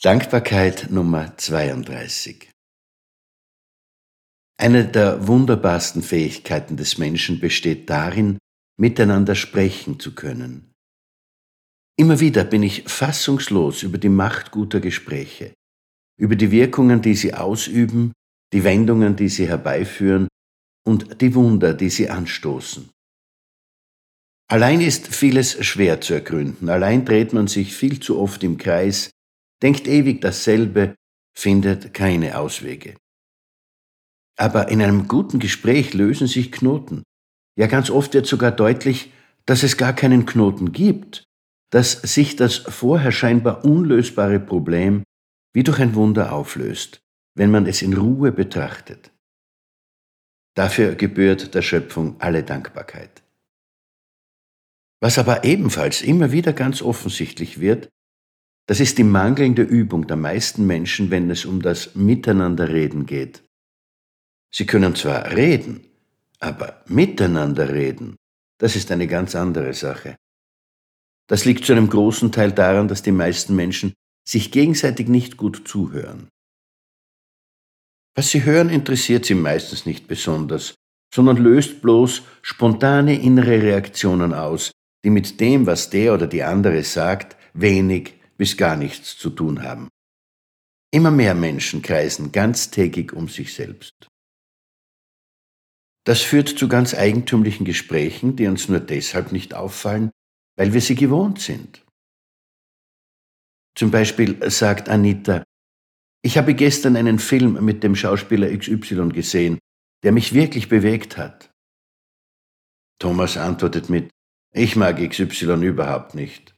Dankbarkeit Nummer 32 Eine der wunderbarsten Fähigkeiten des Menschen besteht darin, miteinander sprechen zu können. Immer wieder bin ich fassungslos über die Macht guter Gespräche, über die Wirkungen, die sie ausüben, die Wendungen, die sie herbeiführen und die Wunder, die sie anstoßen. Allein ist vieles schwer zu ergründen, allein dreht man sich viel zu oft im Kreis, denkt ewig dasselbe, findet keine Auswege. Aber in einem guten Gespräch lösen sich Knoten. Ja, ganz oft wird sogar deutlich, dass es gar keinen Knoten gibt, dass sich das vorher scheinbar unlösbare Problem wie durch ein Wunder auflöst, wenn man es in Ruhe betrachtet. Dafür gebührt der Schöpfung alle Dankbarkeit. Was aber ebenfalls immer wieder ganz offensichtlich wird, das ist die mangelnde Übung der meisten Menschen, wenn es um das Miteinanderreden geht. Sie können zwar reden, aber miteinander reden, das ist eine ganz andere Sache. Das liegt zu einem großen Teil daran, dass die meisten Menschen sich gegenseitig nicht gut zuhören. Was sie hören, interessiert sie meistens nicht besonders, sondern löst bloß spontane innere Reaktionen aus, die mit dem, was der oder die andere sagt, wenig bis gar nichts zu tun haben. Immer mehr Menschen kreisen ganztägig um sich selbst. Das führt zu ganz eigentümlichen Gesprächen, die uns nur deshalb nicht auffallen, weil wir sie gewohnt sind. Zum Beispiel sagt Anita, ich habe gestern einen Film mit dem Schauspieler XY gesehen, der mich wirklich bewegt hat. Thomas antwortet mit, ich mag XY überhaupt nicht.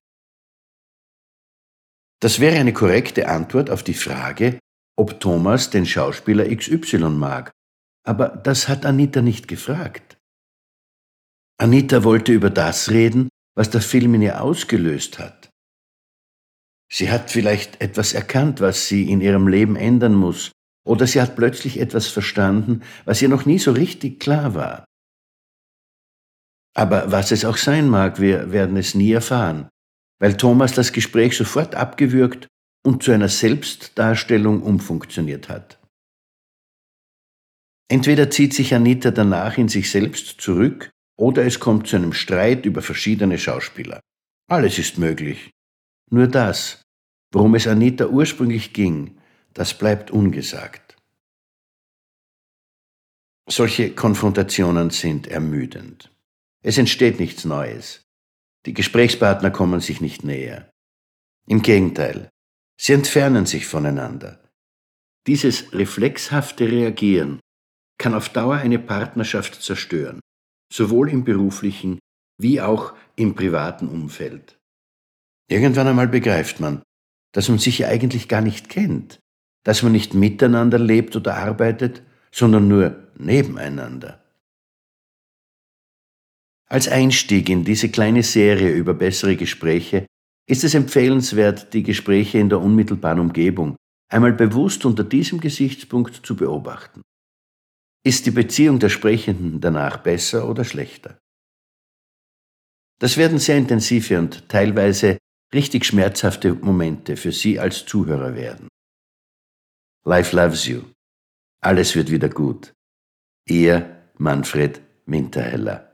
Das wäre eine korrekte Antwort auf die Frage, ob Thomas den Schauspieler XY mag. Aber das hat Anita nicht gefragt. Anita wollte über das reden, was der Film in ihr ausgelöst hat. Sie hat vielleicht etwas erkannt, was sie in ihrem Leben ändern muss, oder sie hat plötzlich etwas verstanden, was ihr noch nie so richtig klar war. Aber was es auch sein mag, wir werden es nie erfahren weil Thomas das Gespräch sofort abgewürgt und zu einer Selbstdarstellung umfunktioniert hat. Entweder zieht sich Anita danach in sich selbst zurück oder es kommt zu einem Streit über verschiedene Schauspieler. Alles ist möglich. Nur das, worum es Anita ursprünglich ging, das bleibt ungesagt. Solche Konfrontationen sind ermüdend. Es entsteht nichts Neues. Die Gesprächspartner kommen sich nicht näher. Im Gegenteil, sie entfernen sich voneinander. Dieses reflexhafte Reagieren kann auf Dauer eine Partnerschaft zerstören, sowohl im beruflichen wie auch im privaten Umfeld. Irgendwann einmal begreift man, dass man sich eigentlich gar nicht kennt, dass man nicht miteinander lebt oder arbeitet, sondern nur nebeneinander. Als Einstieg in diese kleine Serie über bessere Gespräche ist es empfehlenswert, die Gespräche in der unmittelbaren Umgebung einmal bewusst unter diesem Gesichtspunkt zu beobachten. Ist die Beziehung der Sprechenden danach besser oder schlechter? Das werden sehr intensive und teilweise richtig schmerzhafte Momente für Sie als Zuhörer werden. Life loves you. Alles wird wieder gut. Ihr Manfred Winterheller.